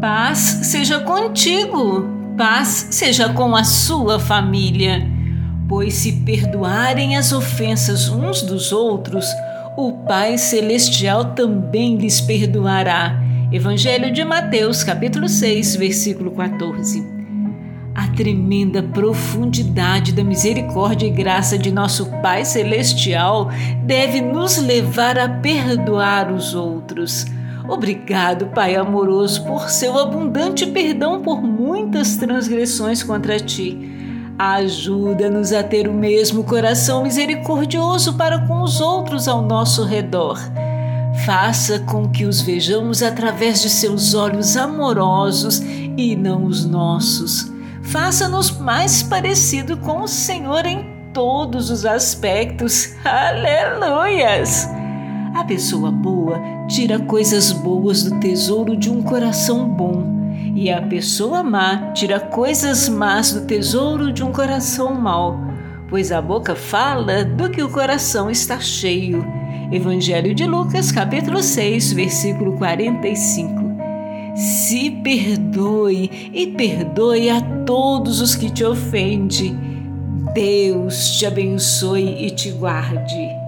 Paz seja contigo, paz seja com a sua família. Pois se perdoarem as ofensas uns dos outros, o Pai Celestial também lhes perdoará. Evangelho de Mateus, capítulo 6, versículo 14. A tremenda profundidade da misericórdia e graça de nosso Pai Celestial deve nos levar a perdoar os outros. Obrigado, Pai amoroso, por seu abundante perdão por muitas transgressões contra ti. Ajuda-nos a ter o mesmo coração misericordioso para com os outros ao nosso redor. Faça com que os vejamos através de seus olhos amorosos e não os nossos. Faça-nos mais parecido com o Senhor em todos os aspectos. Aleluias! A pessoa boa tira coisas boas do tesouro de um coração bom, e a pessoa má tira coisas más do tesouro de um coração mau, pois a boca fala do que o coração está cheio. Evangelho de Lucas, capítulo 6, versículo 45. Se perdoe e perdoe a todos os que te ofendem. Deus te abençoe e te guarde.